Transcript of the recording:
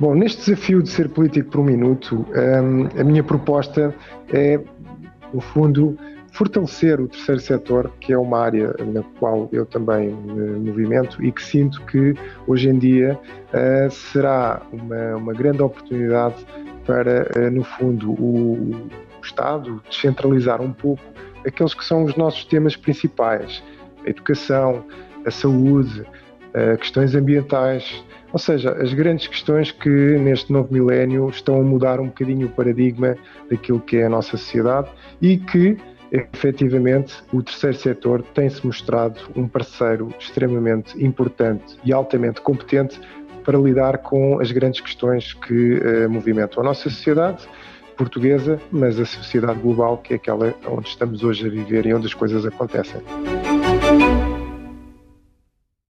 Bom, neste desafio de ser político por um minuto, um, a minha proposta é, no fundo, fortalecer o terceiro setor, que é uma área na qual eu também me movimento e que sinto que hoje em dia uh, será uma, uma, grande oportunidade para, uh, no fundo, o, o Estado descentralizar um pouco aqueles que são os nossos temas principais: a educação, a saúde, questões ambientais, ou seja, as grandes questões que neste novo milénio estão a mudar um bocadinho o paradigma daquilo que é a nossa sociedade e que efetivamente o terceiro setor tem-se mostrado um parceiro extremamente importante e altamente competente para lidar com as grandes questões que uh, movimentam a nossa sociedade portuguesa, mas a sociedade global, que é aquela onde estamos hoje a viver e onde as coisas acontecem.